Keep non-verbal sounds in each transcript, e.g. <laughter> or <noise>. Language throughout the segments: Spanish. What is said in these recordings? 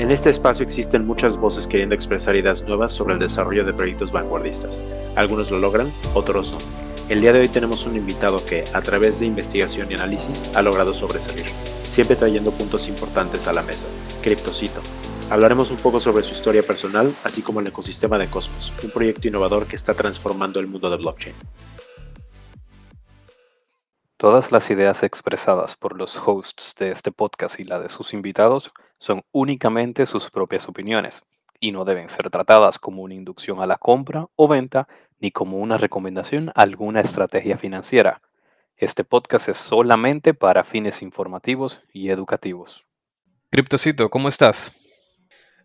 En este espacio existen muchas voces queriendo expresar ideas nuevas sobre el desarrollo de proyectos vanguardistas. Algunos lo logran, otros no. El día de hoy tenemos un invitado que, a través de investigación y análisis, ha logrado sobresalir, siempre trayendo puntos importantes a la mesa. Criptocito. Hablaremos un poco sobre su historia personal, así como el ecosistema de Cosmos, un proyecto innovador que está transformando el mundo de blockchain. Todas las ideas expresadas por los hosts de este podcast y la de sus invitados son únicamente sus propias opiniones y no deben ser tratadas como una inducción a la compra o venta ni como una recomendación a alguna estrategia financiera. Este podcast es solamente para fines informativos y educativos. Criptocito, ¿cómo estás?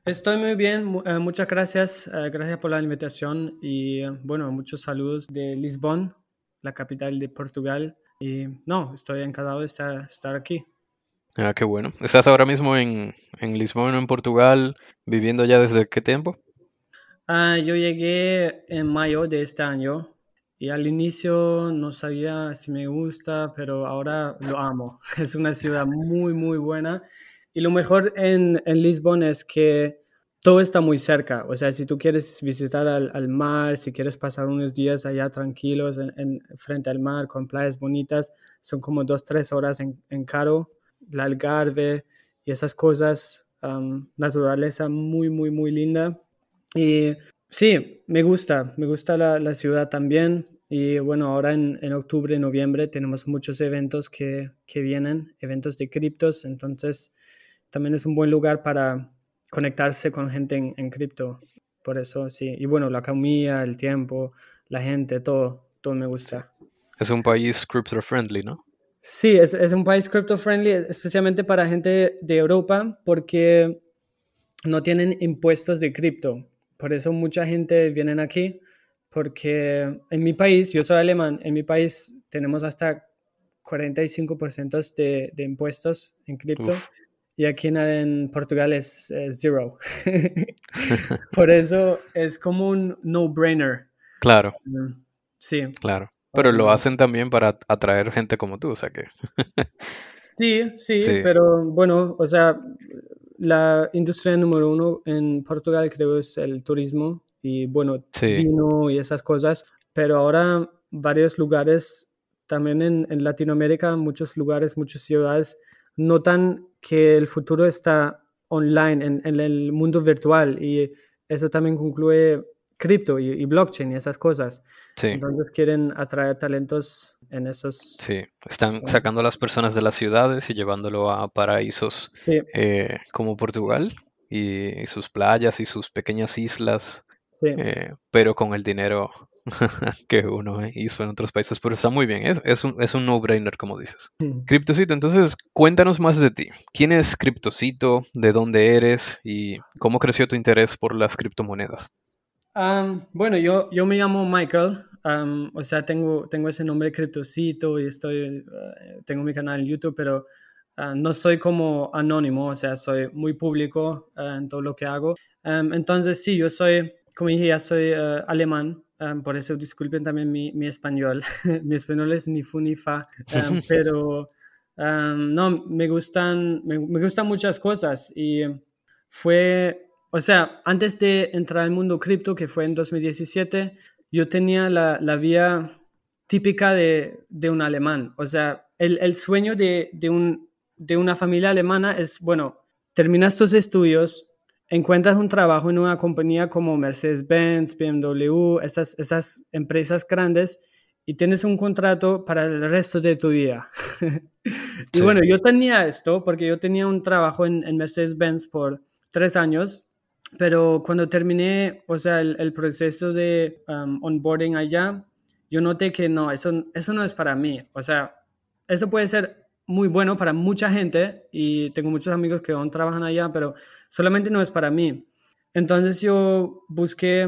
Estoy muy bien, eh, muchas gracias. Eh, gracias por la invitación y eh, bueno, muchos saludos de Lisbon, la capital de Portugal. Y no, estoy encantado de estar, estar aquí. Ah, qué bueno. ¿Estás ahora mismo en, en Lisboa, en Portugal, viviendo ya desde qué tiempo? Ah, yo llegué en mayo de este año y al inicio no sabía si me gusta, pero ahora lo amo. <laughs> Es una ciudad muy, muy buena. Y lo mejor en, en Lisbon es que todo está muy cerca. O sea, si tú quieres visitar al, mar, si quieres pasar unos días allá tranquilos en, frente al mar con playas bonitas, son como dos, tres horas en, en Caro, la Algarve y esas cosas, naturaleza muy, muy, muy linda. Y sí, me gusta, me gusta la, la ciudad también. Y bueno, ahora en, en, octubre, noviembre tenemos muchos eventos que, que vienen, eventos de criptos, entonces también es un buen lugar para conectarse con gente en, cripto. Por eso, sí. Y bueno, la economía, el tiempo, la gente, todo, todo me gusta. Es un país crypto friendly, ¿no? Sí, es, es un país crypto friendly, especialmente para gente de Europa, porque no tienen impuestos de cripto. Por eso mucha gente viene aquí, porque en mi país, yo soy alemán, en mi país tenemos hasta 45% de, de impuestos en cripto y aquí en, Portugal es, zero. <laughs> Por eso es como un no-brainer. Claro. Mm, sí. Claro. Pero lo hacen también para atraer gente como tú, o sea que. <laughs> sí, sí, pero bueno, o sea, la industria número uno en Portugal creo es el turismo y bueno, vino y esas cosas. Pero ahora varios lugares, también en, en Latinoamérica, muchos lugares, muchas ciudades notan que el futuro está online, en, el mundo virtual, y eso también concluye cripto y, blockchain y esas cosas. Entonces quieren atraer talentos en esos... Sí, están sacando a las personas de las ciudades y llevándolo a paraísos eh, como Portugal y, sus playas y sus pequeñas islas, eh, pero con el dinero <laughs> que uno hizo en otros países, pero está muy bien, es, un, es un no-brainer, como dices. Criptocito, entonces cuéntanos más de ti. ¿Quién es Criptocito? ¿De dónde eres? ¿Y cómo creció tu interés por las criptomonedas? Bueno, yo, yo me llamo Michael, o sea, tengo, tengo ese nombre Criptocito y estoy, eh, tengo mi canal en YouTube, pero ah, no soy como anónimo, o sea, soy muy público ah, en todo lo que hago. entonces, sí, yo soy, como dije, ya soy eh, alemán, por eso disculpen también mi, mi español. <laughs> mi español es ni fu ni fa, <laughs> pero no, me gustan, me, me, gustan muchas cosas y fue, o sea, antes de entrar al mundo cripto, que fue en 2017, yo tenía la, la vía típica de, de, un alemán. O sea, el, el sueño de, de, un, de una familia alemana es, bueno, terminas tus estudios, encuentras un trabajo en una compañía como Mercedes-Benz, BMW, esas, esas empresas grandes, y tienes un contrato para el resto de tu vida. <laughs> y bueno, yo tenía esto porque yo tenía un trabajo en, Mercedes-Benz por tres años, pero cuando terminé, o sea, el, proceso de um, onboarding allá, yo noté que no, eso, eso no es para mí. O sea, eso puede ser muy bueno para mucha gente y tengo muchos amigos que aún trabajan allá, pero solamente no es para mí. Entonces yo busqué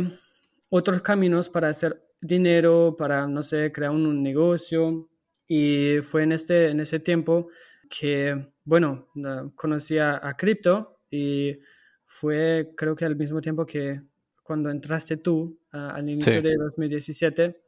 otros caminos para hacer dinero, para, no sé, crear un, negocio y fue en, este, en ese tiempo que, bueno, conocí a, cripto y fue creo que al mismo tiempo que cuando entraste tú al inicio de 2017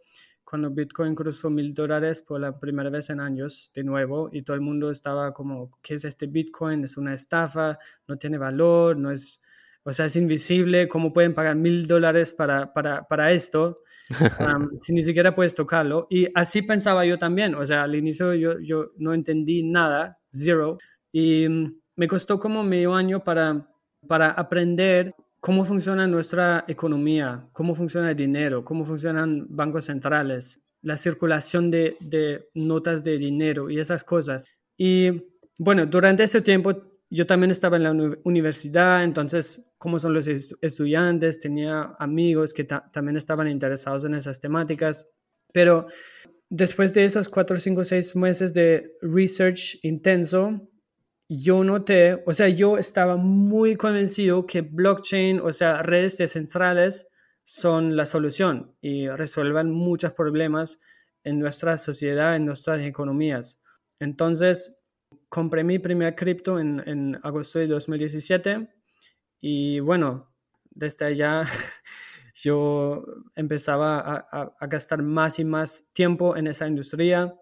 cuando Bitcoin cruzó mil dólares por la primera vez en años, de nuevo, y todo el mundo estaba como, ¿qué es este Bitcoin? Es una estafa, no tiene valor, no es, o sea, es invisible, ¿cómo pueden pagar mil dólares para, para, para esto? <laughs> si ni siquiera puedes tocarlo. Y así pensaba yo también, o sea, al inicio yo, yo no entendí nada, zero, y mm, me costó como medio año para, para aprender cómo funciona nuestra economía, cómo funciona el dinero, cómo funcionan bancos centrales, la circulación de, de notas de dinero y esas cosas. Y bueno, durante ese tiempo yo también estaba en la universidad, entonces, cómo son los estudiantes, tenía amigos que también estaban interesados en esas temáticas, pero después de esos cuatro, cinco, seis meses de research intenso, yo noté, o sea, yo estaba muy convencido que blockchain, o sea, redes descentrales son la solución y resuelvan muchos problemas en nuestra sociedad, en nuestras economías. Entonces, compré mi primer cripto en, agosto de 2017 y bueno, desde allá <laughs> yo empezaba a, gastar más y más tiempo en esa industria,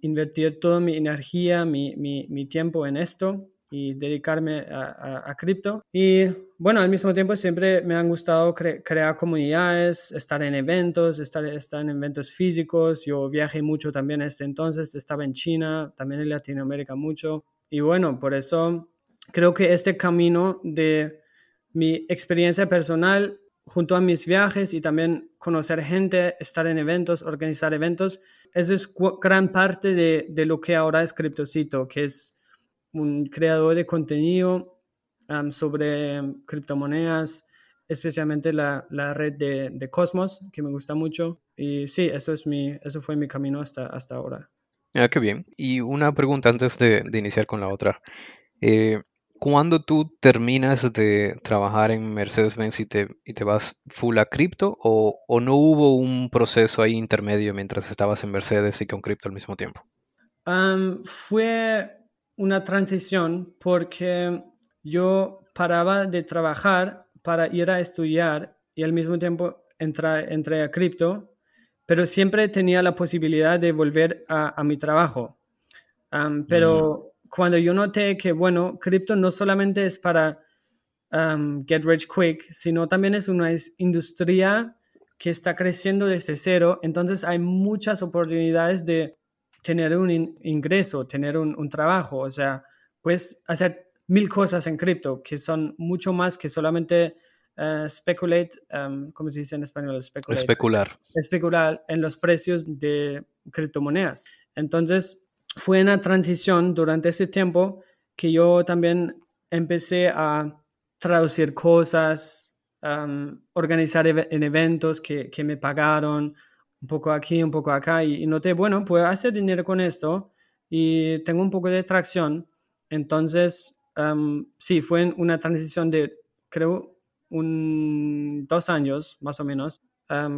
invertir toda mi energía, mi, mi, mi tiempo en esto y dedicarme a, cripto. Y bueno, al mismo tiempo siempre me han gustado crear comunidades, estar en eventos, estar, estar en eventos físicos. Yo viajé mucho también este entonces, estaba en China, también en Latinoamérica mucho. Y bueno, por eso creo que este camino de mi experiencia personal junto a mis viajes y también conocer gente, estar en eventos, organizar eventos, eso es gran parte de, de lo que ahora es Cryptocito, que es un creador de contenido sobre criptomonedas, especialmente la, la red de, de, Cosmos, que me gusta mucho. Y sí, eso, es mi, eso fue mi camino hasta, hasta ahora. Ah, qué bien. Y una pregunta antes de, de iniciar con la otra. Eh, ¿Cuándo tú terminas de trabajar en Mercedes-Benz y te, y te vas full a cripto o, o, no hubo un proceso ahí intermedio mientras estabas en Mercedes y con cripto al mismo tiempo? fue una transición porque yo paraba de trabajar para ir a estudiar y al mismo tiempo entré, entré a cripto, pero siempre tenía la posibilidad de volver a, mi trabajo. pero cuando yo noté que, bueno, cripto no solamente es para get rich quick, sino también es una industria que está creciendo desde cero, entonces hay muchas oportunidades de tener un ingreso, tener un, trabajo, o sea, puedes hacer mil cosas en cripto que son mucho más que solamente uh, speculate, um, ¿cómo se dice en español? Especular. Especular en los precios de criptomonedas. Entonces, fue una transición durante ese tiempo que yo también empecé a traducir cosas, um, organizar en eventos que, que me pagaron, un poco aquí, un poco acá, y, noté, bueno, puedo hacer dinero con esto y tengo un poco de tracción. Entonces, sí, fue una transición de, creo, un, dos años más o menos,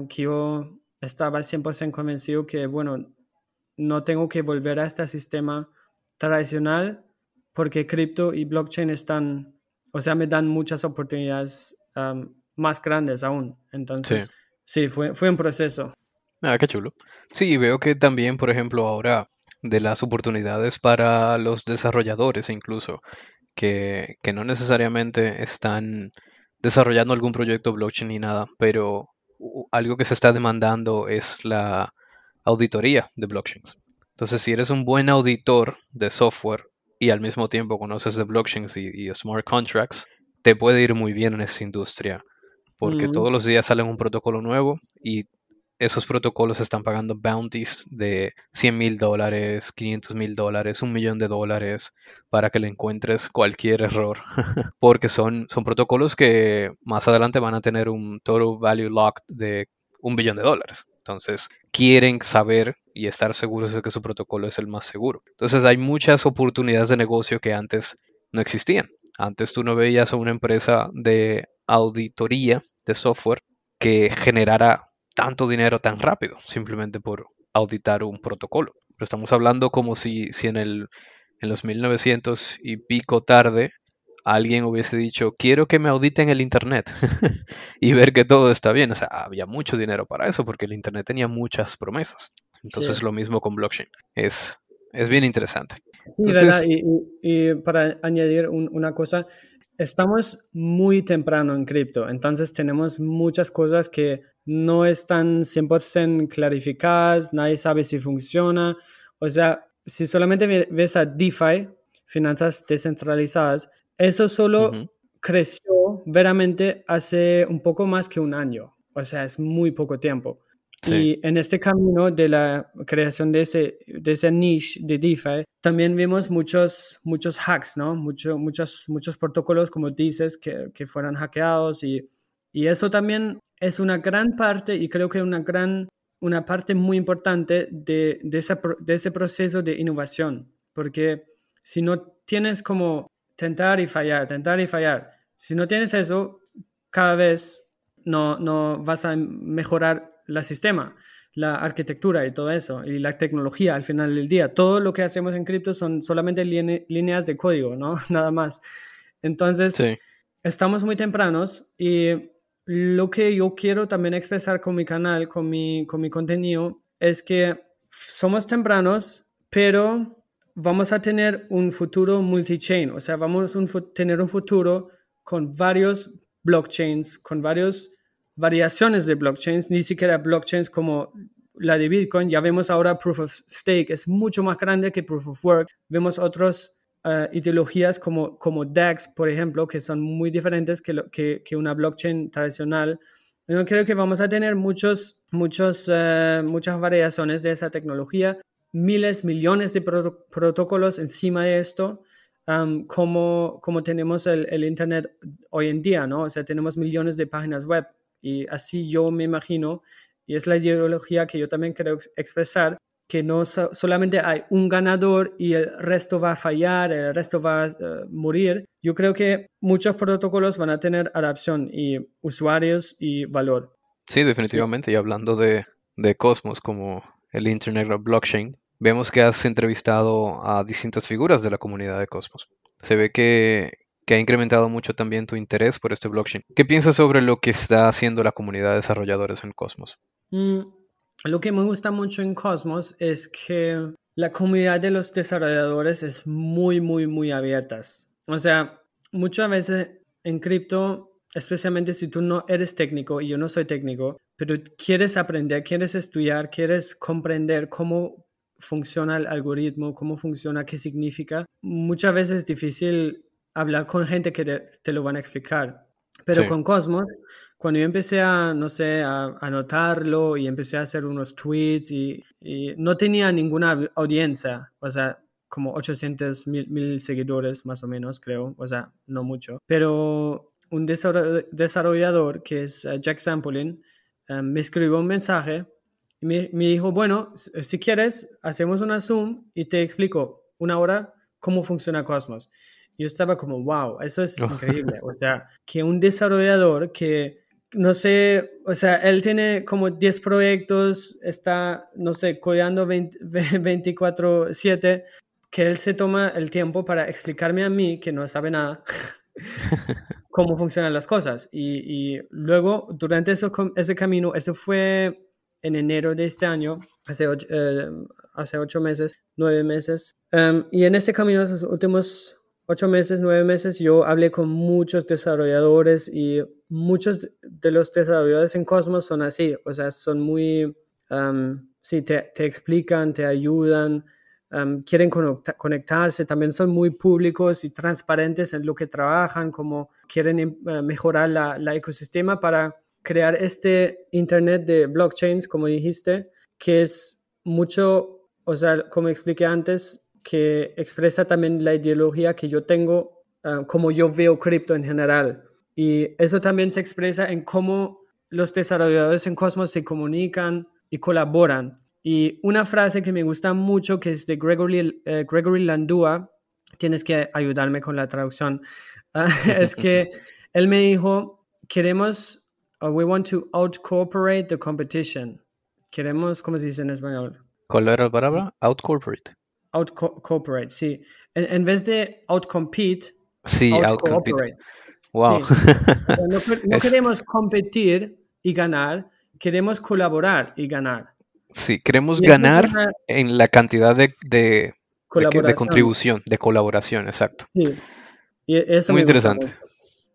que yo estaba 100% convencido que, bueno, no tengo que volver a este sistema tradicional porque cripto y blockchain están, o sea, me dan muchas oportunidades más grandes aún. Entonces, sí, fue, fue un proceso. Ah, qué chulo. Sí, veo que también, por ejemplo, ahora de las oportunidades para los desarrolladores incluso, que, que no necesariamente están desarrollando algún proyecto blockchain ni nada, pero algo que se está demandando es la auditoría de blockchains. Entonces, si eres un buen auditor de software y al mismo tiempo conoces de blockchains y, smart contracts, te puede ir muy bien en esa industria, porque mm. todos los días sale un protocolo nuevo y esos protocolos están pagando bounties de 100 mil dólares, 500 mil dólares, un millón de dólares para que le encuentres cualquier error. <laughs> Porque son, son protocolos que más adelante van a tener un total value locked de un billón de dólares. Entonces, quieren saber y estar seguros de que su protocolo es el más seguro. Entonces, hay muchas oportunidades de negocio que antes no existían. Antes tú no veías a una empresa de auditoría de software que generara tanto dinero tan rápido, simplemente por auditar un protocolo. Pero estamos hablando como si, si en, el, en los 1900 y pico tarde alguien hubiese dicho, quiero que me auditen el Internet <laughs> y ver que todo está bien. O sea, había mucho dinero para eso porque el Internet tenía muchas promesas. Entonces lo mismo con blockchain. Es, es bien interesante. Y, para añadir una cosa, estamos muy temprano en cripto, entonces tenemos muchas cosas que no están 100% clarificadas, nadie sabe si funciona. O sea, si solamente ves a DeFi, finanzas descentralizadas, eso solo creció veramente hace un poco más que un año. O sea, es muy poco tiempo. Y en este camino de la creación de ese, de ese niche de DeFi, también vimos muchos, muchos hacks, ¿no? Mucho, muchos, muchos protocolos, como dices, que, que fueron hackeados y, y eso también es una gran parte y creo que una gran, una parte muy importante de, de, de ese proceso de innovación, porque si no tienes como tentar y fallar, tentar y fallar, si no tienes eso, cada vez no, no vas a mejorar el sistema, la arquitectura y todo eso, y la tecnología al final del día. Todo lo que hacemos en cripto son solamente líneas de código, ¿no? <laughs> Nada más. Entonces, estamos muy tempranos y lo que yo quiero también expresar con mi canal, con mi, con mi contenido, es que somos tempranos, pero vamos a tener un futuro multi-chain, o sea, vamos a tener un futuro con varios blockchains, con varios variaciones de blockchains, ni siquiera blockchains como la de Bitcoin. Ya vemos ahora Proof of Stake es mucho más grande que Proof of Work. Vemos otras eh, ideologías como, como DEX, por ejemplo, que son muy diferentes que, que, que una blockchain tradicional. Yo creo que vamos a tener muchos, muchos, eh, muchas variaciones de esa tecnología, miles, millones de protocolos encima de esto. como, como tenemos el, el, Internet hoy en día, ¿no? O sea, tenemos millones de páginas web y así yo me imagino, y es la ideología que yo también quiero expresar, que no solamente hay un ganador y el resto va a fallar, el resto va a eh, morir. Yo creo que muchos protocolos van a tener adaptación y usuarios y valor. Sí, definitivamente. Y hablando de, de Cosmos como el Internet of Blockchain, vemos que has entrevistado a distintas figuras de la comunidad de Cosmos. Se ve que, que ha incrementado mucho también tu interés por este blockchain. ¿Qué piensas sobre lo que está haciendo la comunidad de desarrolladores en Cosmos? Mm, lo que me gusta mucho en Cosmos es que la comunidad de los desarrolladores es muy, muy, muy abierta. O sea, muchas veces en cripto, especialmente si tú no eres técnico y yo no soy técnico, pero quieres aprender, quieres estudiar, quieres comprender cómo funciona el algoritmo, cómo funciona, qué significa, muchas veces es difícil hablar con gente que te, lo van a explicar. Pero con Cosmos, cuando yo empecé a, no sé, a anotarlo y empecé a hacer unos tweets y, no tenía ninguna audiencia, o sea, como 800 mil, seguidores más o menos, creo, o sea, no mucho. Pero un desarrollador que es eh, Jack Samplin eh, me escribió un mensaje y me, me dijo, bueno, si quieres, hacemos una Zoom y te explico una hora cómo funciona Cosmos yo estaba como, wow, eso es <laughs> increíble. O sea, que un desarrollador que, no sé, o sea, él tiene como 10 proyectos, está, no sé, codeando 24/7, <laughs> que él se toma el tiempo para explicarme a mí, que no sabe nada, <laughs> cómo funcionan las cosas. Y, y luego, durante eso, ese camino, eso fue en enero de este año, hace ocho, eh, hace ocho meses, nueve meses. Um, y en este camino, esos últimos ocho meses, nueve meses, yo hablé con muchos desarrolladores y muchos de los desarrolladores en Cosmos son así, o sea, son muy, sí, te, explican, te ayudan, quieren conectarse, también son muy públicos y transparentes en lo que trabajan, como quieren em, mejorar la, la ecosistema para crear este Internet de blockchains, como dijiste, que es mucho, o sea, como expliqué antes, que expresa también la ideología que yo tengo, ah, como yo veo cripto en general. Y eso también se expresa en cómo los desarrolladores en Cosmos se comunican y colaboran. Y una frase que me gusta mucho, que es de Gregory, eh, Gregory Landua, tienes que ayudarme con la traducción, ah, <laughs> es que <laughs> él me dijo, queremos, we want to out-cooperate the competition. Queremos, ¿cómo se dice en español? ¿Cuál era la Out-cooperate. Out-cooperate, sí. En, vez de out-compete, Sí, out-compete. Wow. no, <laughs> queremos competir y ganar, queremos colaborar y ganar. Sí, queremos ganar en la cantidad de, de, contribución, de colaboración, exacto. Sí. Y eso Muy interesante.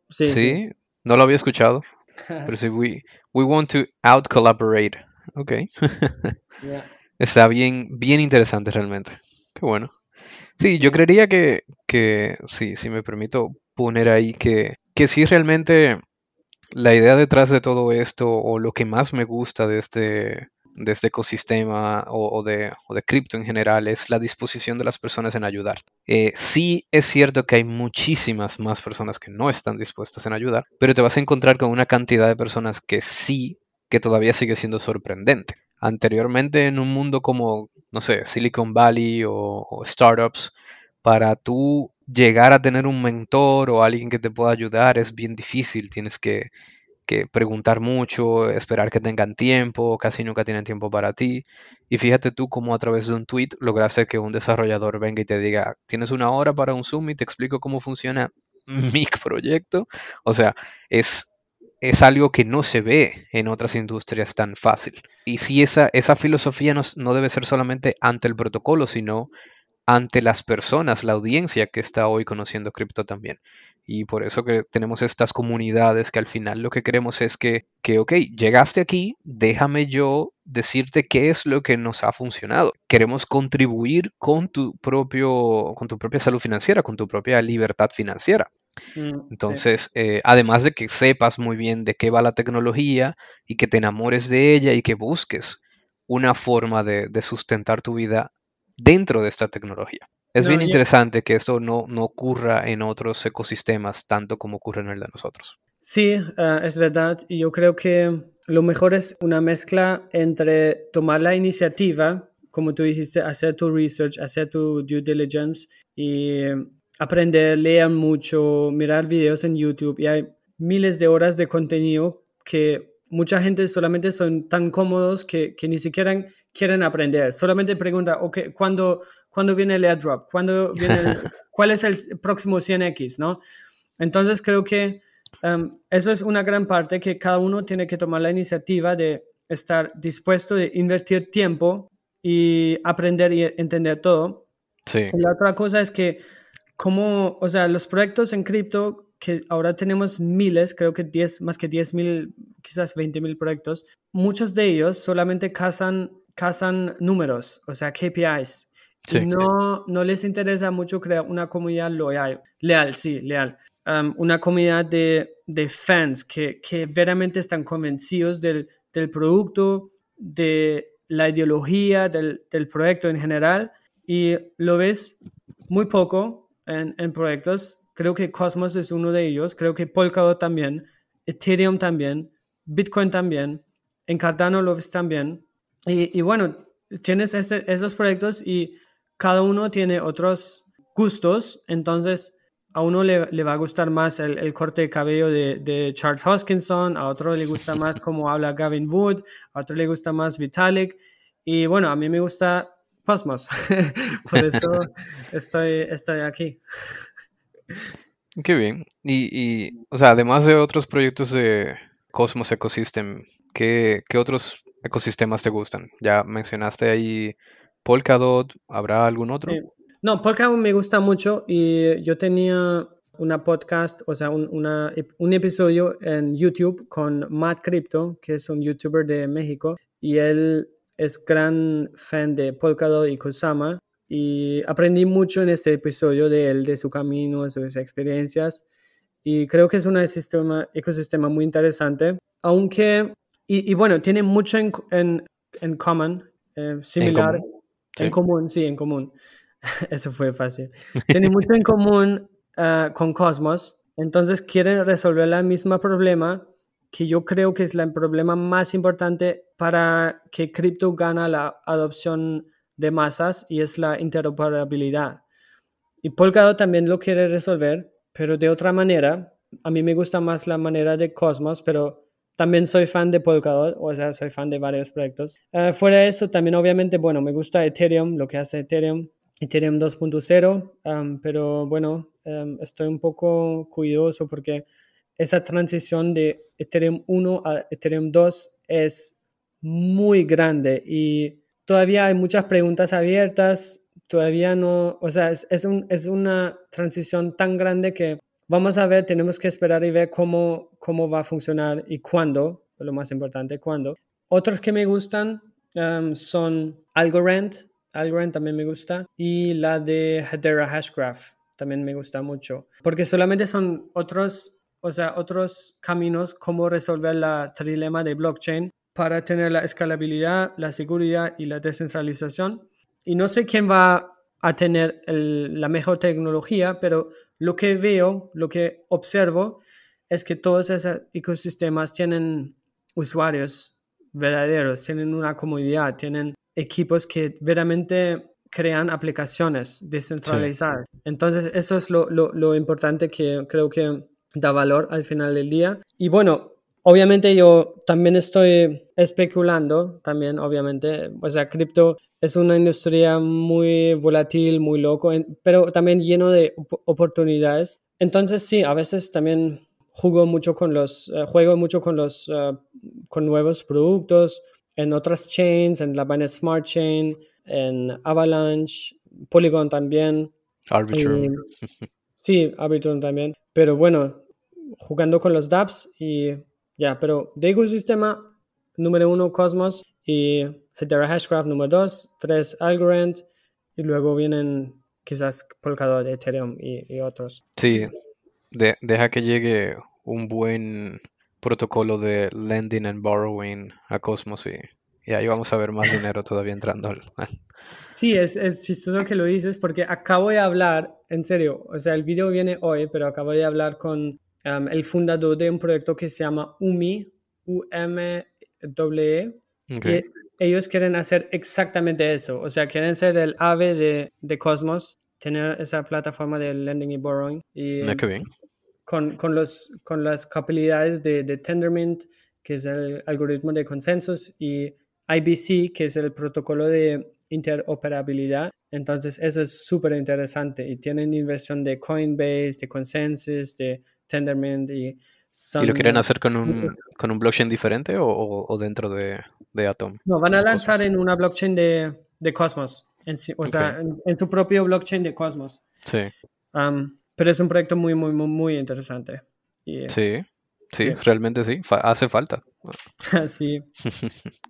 Sí, sí, no lo había escuchado. <laughs> pero sí, we, we want to out collaborate. Ok. <laughs> Está bien, bien interesante realmente. Qué bueno. Sí, yo creería que, que sí, si me permito poner ahí que, que sí realmente la idea detrás de todo esto o lo que más me gusta de este, de este ecosistema o, de, o de cripto en general es la disposición de las personas en ayudar. Eh, sí es cierto que hay muchísimas más personas que no están dispuestas en ayudar, pero te vas a encontrar con una cantidad de personas que sí, que todavía sigue siendo sorprendente. Anteriormente en un mundo como, no sé, Silicon Valley o startups, para tú llegar a tener un mentor o alguien que te pueda ayudar es bien difícil. Tienes que, preguntar mucho, esperar que tengan tiempo, casi nunca tienen tiempo para ti. Y fíjate tú cómo a través de un tweet lograste que un desarrollador venga y te diga, tienes una hora para un Zoom y te explico cómo funciona <laughs> mi proyecto. O sea, es, es algo que no se ve en otras industrias tan fácil. Y si esa, esa filosofía no, no debe ser solamente ante el protocolo, sino ante las personas, la audiencia que está hoy conociendo cripto también. Y por eso que tenemos estas comunidades que al final lo que queremos es que, que, ok, llegaste aquí, déjame yo decirte qué es lo que nos ha funcionado. Queremos contribuir con tu, propio, con tu propia salud financiera, con tu propia libertad financiera. Mm, Entonces, eh, además de que sepas muy bien de qué va la tecnología y que te enamores de ella y que busques una forma de, de sustentar tu vida dentro de esta tecnología. Es bien interesante que esto no, no ocurra en otros ecosistemas tanto como ocurre en el de nosotros. Sí, ah, es verdad. Y yo creo que lo mejor es una mezcla entre tomar la iniciativa, como tú dijiste, hacer tu research, hacer tu due diligence y aprender, leer mucho, mirar videos en YouTube. Y hay miles de horas de contenido que mucha gente solamente son tan cómodos que, que ni siquiera quieren aprender. Solamente pregunta, ok, ¿cuándo, ¿cuándo viene el airdrop? ¿Cuándo viene <laughs> ¿Cuál es el próximo 100X? ¿no? Entonces creo que um, eso es una gran parte que cada uno tiene que tomar la iniciativa de estar dispuesto de invertir tiempo y aprender y entender todo. Sí. la otra cosa es que como, o sea, los proyectos en cripto que ahora tenemos miles, creo que 10, más que 10 mil, quizás 20 mil proyectos, muchos de ellos solamente cazan cazan números, o sea, KPIs. Y no, no les interesa mucho crear una comunidad loyal, leal, sí, leal. Una comunidad de, de fans que, que, verdaderamente están convencidos del, del, producto, de la ideología del, del, proyecto en general. Y lo ves muy poco en, en, proyectos. Creo que Cosmos es uno de ellos. Creo que Polkadot también. Ethereum también. Bitcoin también. En Cardano lo ves también. Y, bueno, tienes esos proyectos y cada uno tiene otros gustos, entonces a uno le, le va a gustar más el, el corte de cabello de, de, Charles Hoskinson, a otro le gusta <laughs> más cómo habla Gavin Wood, a otro le gusta más Vitalik, y bueno, a mí me gusta Cosmos, <laughs> por eso <laughs> estoy, estoy aquí. Qué bien. Y, y, o sea, además de otros proyectos de Cosmos Ecosystem, ¿qué, qué otros ecosistemas te gustan? Ya mencionaste ahí Polkadot, ¿habrá algún otro? no, Polkadot me gusta mucho y yo tenía una podcast, o sea, un, una, un episodio en YouTube con Matt Crypto, que es un youtuber de México, y él es gran fan de Polkadot y Kusama, y aprendí mucho en este episodio de él, de su camino, de sus experiencias, y creo que es un ecosistema, ecosistema muy interesante, aunque y, bueno, tiene mucho en, en, en common, eh, similar. En común. Sí. en común. <laughs> Eso fue fácil. Tiene mucho en común ah, con Cosmos. Entonces quieren resolver el mismo problema que yo creo que es el problema más importante para que cripto gana la adopción de masas y es la interoperabilidad. Y Polkadot también lo quiere resolver, pero de otra manera. A mí me gusta más la manera de Cosmos, pero también soy fan de Polkadot, o sea, soy fan de varios proyectos. Eh, fuera de eso, también obviamente, bueno, me gusta Ethereum, lo que hace Ethereum. Ethereum 2.0, pero bueno, estoy un poco curioso porque esa transición de Ethereum 1 a Ethereum 2 es muy grande y todavía hay muchas preguntas abiertas, todavía no, o sea, es, es una transición tan grande que vamos a ver, tenemos que esperar y ver cómo, cómo va a funcionar y cuándo, lo más importante, cuándo. Otros que me gustan son Algorand, Algorand también me gusta, y la de Hedera Hashgraph también me gusta mucho, porque solamente son otros, o sea, otros caminos como resolver la trilema de blockchain para tener la escalabilidad, la seguridad y la descentralización. Y no sé quién va a tener la mejor tecnología, pero lo que veo, lo que observo, es que todos esos ecosistemas tienen usuarios verdaderos, tienen una comunidad, tienen equipos que verdaderamente crean aplicaciones descentralizadas. Entonces, eso es lo, lo, importante que creo que da valor al final del día. Y bueno, obviamente yo también estoy especulando, también obviamente, o sea, cripto es una industria muy volátil, muy loco, pero también lleno de oportunidades. Entonces, sí, a veces también juego mucho con los, eh, juego mucho con los, eh, con nuevos productos en otras chains, en la Binance Smart Chain, en Avalanche, Polygon también. Arbitrum. <laughs> sí, Arbitrum también. Pero bueno, jugando con los dApps y ya, pero de ecosistema, número uno, Cosmos y Hedera Hashgraph número dos, tres, Algorand y luego vienen quizás Polkadot, Ethereum y, otros. Sí, deja que llegue un buen protocolo de lending and borrowing a Cosmos y y ahí vamos a ver más dinero todavía entrando al... Sí, es, es chistoso que lo dices porque acabo de hablar, en serio, o sea, el video viene hoy, pero acabo de hablar con um, el fundador de un proyecto que se llama UMI, U-M-W-E. Y ellos quieren hacer exactamente eso, o sea, quieren ser el ave de, de Cosmos, tener esa plataforma de lending y borrowing. Y, ah, qué bien. Con, con, los, con las capacidades de, de Tendermint, que es el algoritmo de consensos, y IBC, que es el protocolo de interoperabilidad. Entonces, eso es súper interesante y tienen inversión de Coinbase, de Consensus, de Tendermint y... ¿Y lo quieren hacer con un, con un blockchain diferente o, dentro de, de, Atom? No, van a lanzar en una blockchain de, de Cosmos, o sea, en, su propio blockchain de Cosmos. Sí. Um, pero es un proyecto muy, muy, muy, muy interesante. sí, sí, sí, realmente sí, hace falta. <laughs> sí. <laughs>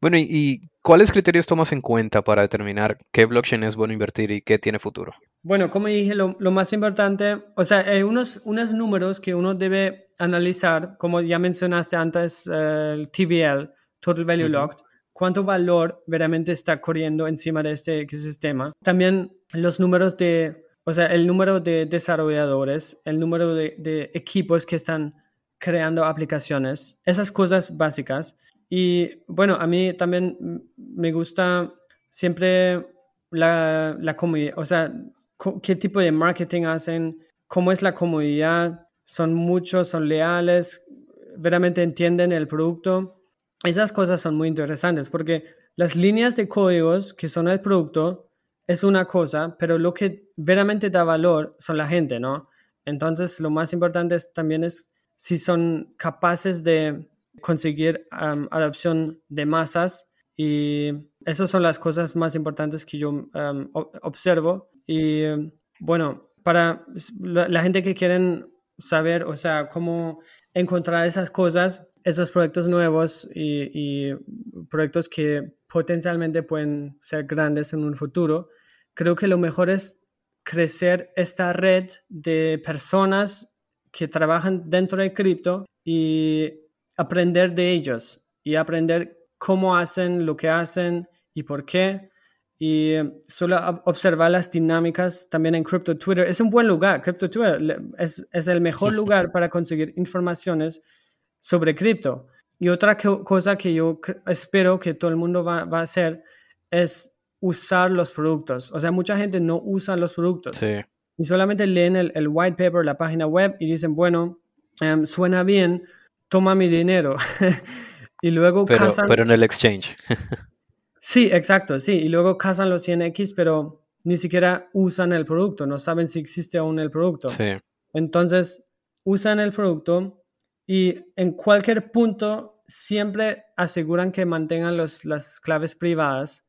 Bueno, ¿y, cuáles criterios tomas en cuenta para determinar qué blockchain es bueno invertir y qué tiene futuro? Bueno, como dije, lo, más importante, o sea, hay unos, unos números que uno debe analizar, como ya mencionaste antes, el TVL, Total Value Locked, cuánto valor verdaderamente está corriendo encima de este ecosistema. También los números de, o sea, el número de desarrolladores, el número de, de equipos que están creando aplicaciones, esas cosas básicas. Y bueno, a mí también me gusta siempre la, la comunidad, o sea, qué tipo de marketing hacen, cómo es la comunidad, son muchos, son leales, verdaderamente entienden el producto. Esas cosas son muy interesantes porque las líneas de códigos que son el producto es una cosa, pero lo que verdaderamente da valor son la gente, ¿no? Entonces, lo más importante también es si son capaces de conseguir adopción de masas y esas son las cosas más importantes que yo observo. Y bueno, para la, gente que quieren saber, o sea, cómo encontrar esas cosas, esos proyectos nuevos y, proyectos que potencialmente pueden ser grandes en un futuro, creo que lo mejor es crecer esta red de personas que trabajan dentro de cripto y aprender de ellos y aprender cómo hacen lo que hacen y por qué. Y solo observar las dinámicas también en Crypto Twitter. Es un buen lugar. Crypto Twitter es, es el mejor lugar para conseguir informaciones sobre cripto. Y otra cosa que yo espero que todo el mundo va, va, a hacer es usar los productos. O sea, mucha gente no usa los productos. Y solamente leen el, el, white paper, la página web y dicen, bueno, em, suena bien, toma mi dinero. <laughs> y luego pero, Pero en el exchange. <laughs> sí, exacto, sí. Y luego casan los 100X, pero ni siquiera usan el producto, no saben si existe aún el producto. Sí. Entonces, usan el producto y en cualquier punto siempre aseguran que mantengan los, las claves privadas,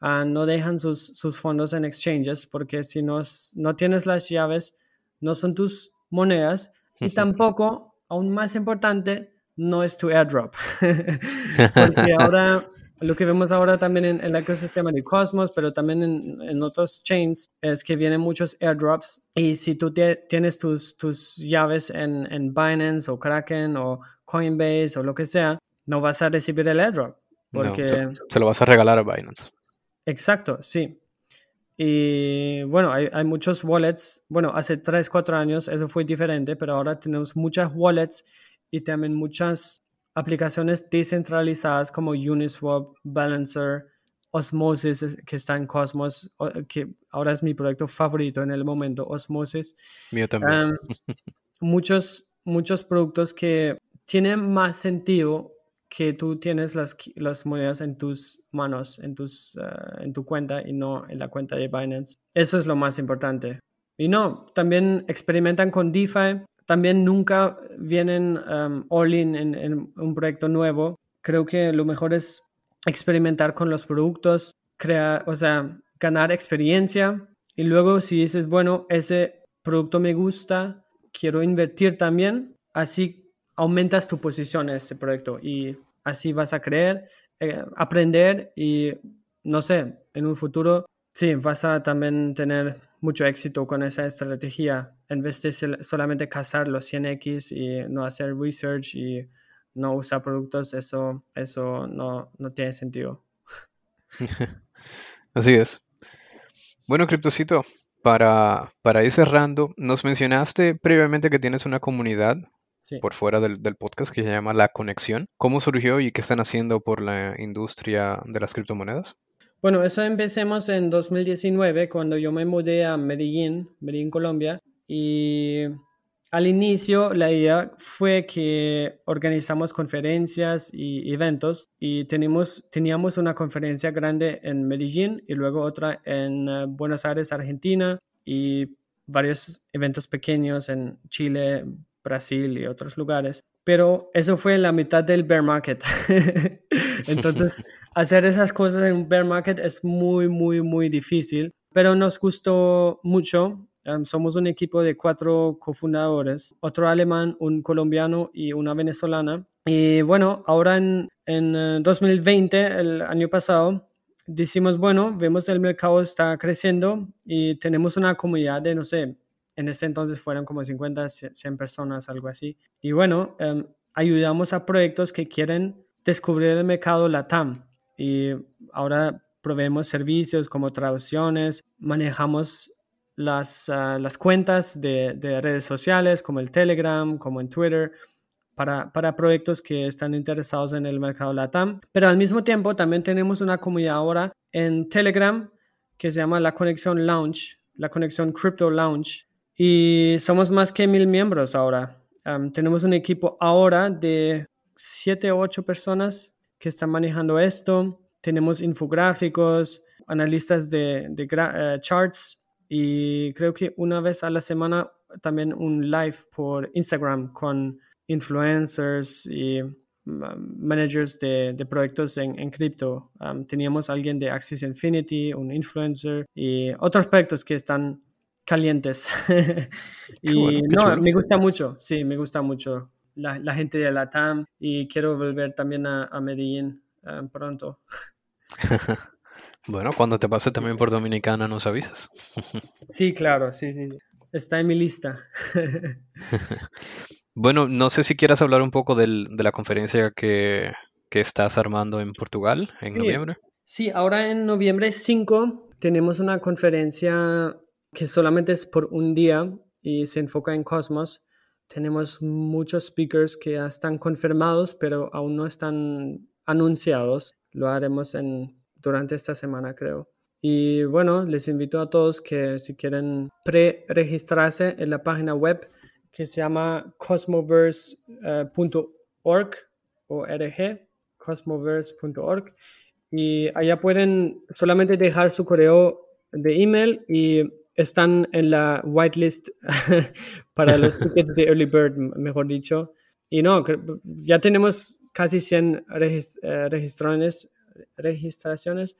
ah, no dejan sus, sus, fondos en exchanges, porque si no, no tienes las llaves, no son tus monedas y <laughs> tampoco, aún más importante, no es tu airdrop. <laughs> porque ahora lo que vemos ahora también en, el ecosistema de Cosmos, pero también en, otros chains, es que vienen muchos airdrops y si tú tienes tus, tus llaves en, en, Binance o Kraken o Coinbase o lo que sea, no vas a recibir el airdrop. Porque... se, lo vas a regalar a Binance. Exacto, sí. Y bueno, hay, hay, muchos wallets. Bueno, hace 3, 4 años eso fue diferente, pero ahora tenemos muchas wallets y también muchas aplicaciones descentralizadas como Uniswap, Balancer, Osmosis, que está en Cosmos, que ahora es mi proyecto favorito en el momento, Osmosis. Mío también. muchos, muchos productos que tienen más sentido que tú tienes las, las monedas en tus manos, en, tus, eh, en tu cuenta y no en la cuenta de Binance. Eso es lo más importante. Y no, también experimentan con DeFi, también nunca vienen um, all in, en, un proyecto nuevo. Creo que lo mejor es experimentar con los productos, crear, o sea, ganar experiencia y luego si dices, bueno, ese producto me gusta, quiero invertir también, así aumentas tu posición en ese proyecto y así vas a creer, eh, aprender y no sé, en un futuro, sí, vas a también tener mucho éxito con esa estrategia en vez de solamente cazar los 100x y no hacer research y no usar productos, eso, eso no, no tiene sentido. <laughs> Así es. Bueno, Criptocito, para, para ir cerrando, nos mencionaste previamente que tienes una comunidad por fuera del, del, podcast que se llama La Conexión. ¿Cómo surgió y qué están haciendo por la industria de las criptomonedas? Bueno, eso empecemos en 2019 cuando yo me mudé a Medellín, Medellín, Colombia. Y al inicio la idea fue que organizamos conferencias y eventos y tenemos, teníamos una conferencia grande en Medellín y luego otra en eh, Buenos Aires, Argentina y varios eventos pequeños en Chile, Brasil y otros lugares. Pero eso fue la mitad del bear market. <laughs> Entonces, <laughs> hacer esas cosas en un bear market es muy, muy, muy difícil. Pero nos gustó mucho. Somos un equipo de cuatro cofundadores, otro alemán, un colombiano y una venezolana. Y bueno, ahora en, en 2020, eh, el año pasado, decimos, bueno, vemos el mercado está creciendo y tenemos una comunidad de, no sé, en ese entonces fueron como 50, 100 personas, algo así. Y bueno, em, ayudamos a proyectos que quieren descubrir el mercado LATAM. Y ahora proveemos servicios como traducciones, manejamos las, ah, las cuentas de, de, redes sociales como el Telegram, como en Twitter, para, para, proyectos que están interesados en el mercado LATAM. Pero al mismo tiempo también tenemos una comunidad ahora en Telegram que se llama la Conexión Lounge, la Conexión Crypto Lounge, y somos más que mil miembros ahora. tenemos un equipo ahora de siete o ocho personas que están manejando esto. Tenemos infográficos, analistas de, de eh, charts y creo que una vez a la semana también un live por Instagram con influencers y managers de, de, proyectos en, en cripto. teníamos alguien de Axis Infinity, un influencer y otros proyectos que están calientes. <laughs> y no, me gusta mucho, sí, me gusta mucho la, la, gente de la TAM y quiero volver también a, a Medellín pronto. <laughs> bueno, cuando te pase también por Dominicana nos avisas. sí, claro, sí, sí, está en mi lista. <laughs> bueno, no sé si quieras hablar un poco del, de la conferencia que, que, estás armando en Portugal en noviembre. Sí, ahora en noviembre 5 tenemos una conferencia que solamente es por un día y se enfoca en Cosmos. Tenemos muchos speakers que ya están confirmados, pero aún no están anunciados. Lo haremos en, durante esta semana, creo. Y bueno, les invito a todos que si quieren pre-registrarse en la página web que se llama cosmoverse.org o RG, cosmoverse.org. Y allá pueden solamente dejar su correo de email y están en la whitelist <laughs> para los <laughs> tickets de Early Bird, mejor dicho. Y no, ya tenemos casi 100 eh, registraciones. Registraciones.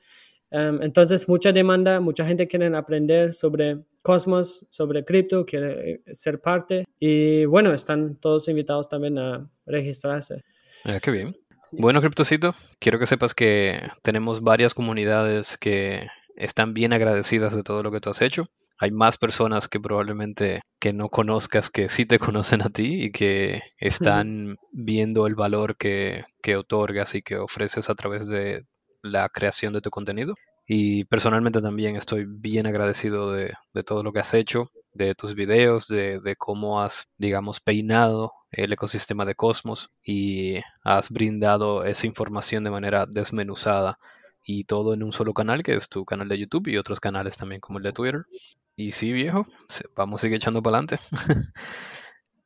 Em, entonces, mucha demanda, mucha gente quiere aprender sobre Cosmos, sobre cripto, quiere eh, ser parte. Y bueno, están todos invitados también a registrarse. Ah, qué bien. Bueno, Criptocito, quiero que sepas que tenemos varias comunidades que están bien agradecidas de todo lo que tú has hecho hay más personas que probablemente que no conozcas que sí te <laughs> conocen a ti y que están viendo el valor que, que otorgas y que ofreces a través de la creación de tu contenido. Y personalmente también estoy bien agradecido de, de todo lo que has hecho, de tus videos, de, de, cómo has, digamos, peinado el ecosistema de Cosmos y has brindado esa información de manera desmenuzada y todo en un solo canal, que es tu canal de YouTube y otros canales también como el de Twitter. Y sí, viejo, vamos a seguir echando para adelante. <laughs>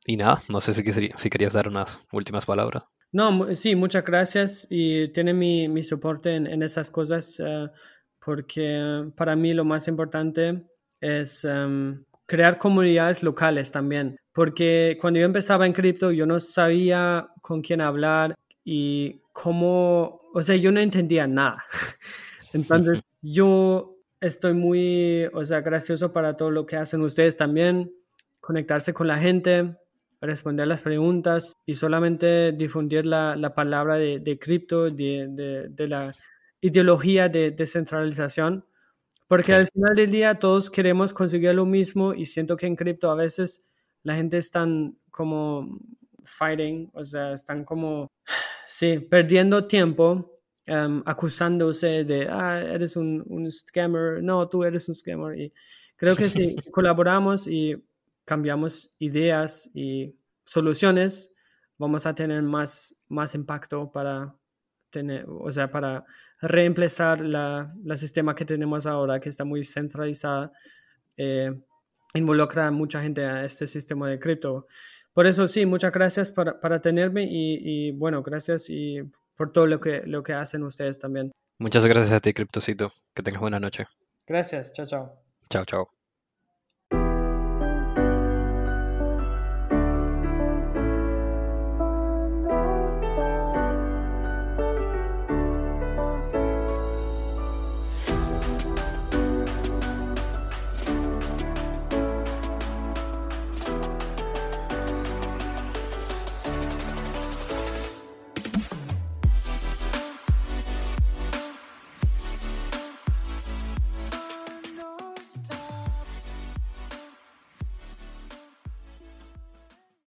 y nada, no sé si, si querías dar unas últimas palabras. No, sí, muchas gracias y tiene mi, mi soporte en, en, esas cosas eh, porque para mí lo más importante es em, crear comunidades locales también. Porque cuando yo empezaba en cripto yo no sabía con quién hablar y cómo, o sea, yo no entendía nada. <laughs> Entonces, <laughs> yo estoy muy, o sea, gracioso para todo lo que hacen ustedes también, conectarse con la gente, responder las preguntas y solamente difundir la, la palabra de, de cripto, de, de, de, la ideología de descentralización, porque al final del día todos queremos conseguir lo mismo y siento que en cripto a veces la gente está como fighting, o sea, están como Sí, perdiendo tiempo em, acusándose de, ah, eres un, un, scammer, no, tú eres un scammer. Y creo que si <laughs> colaboramos y cambiamos ideas y soluciones, vamos a tener más, más impacto para tener, o sea, para reemplazar la, la sistema que tenemos ahora, que está muy centralizada, eh, involucra a mucha gente a este sistema de cripto. Por eso sí, muchas gracias para, para tenerme y, y, bueno, gracias y por todo lo que, lo que hacen ustedes también. Muchas gracias a ti, Criptocito. Que tengas buena noche. Gracias, chao, chao. Chao, chao.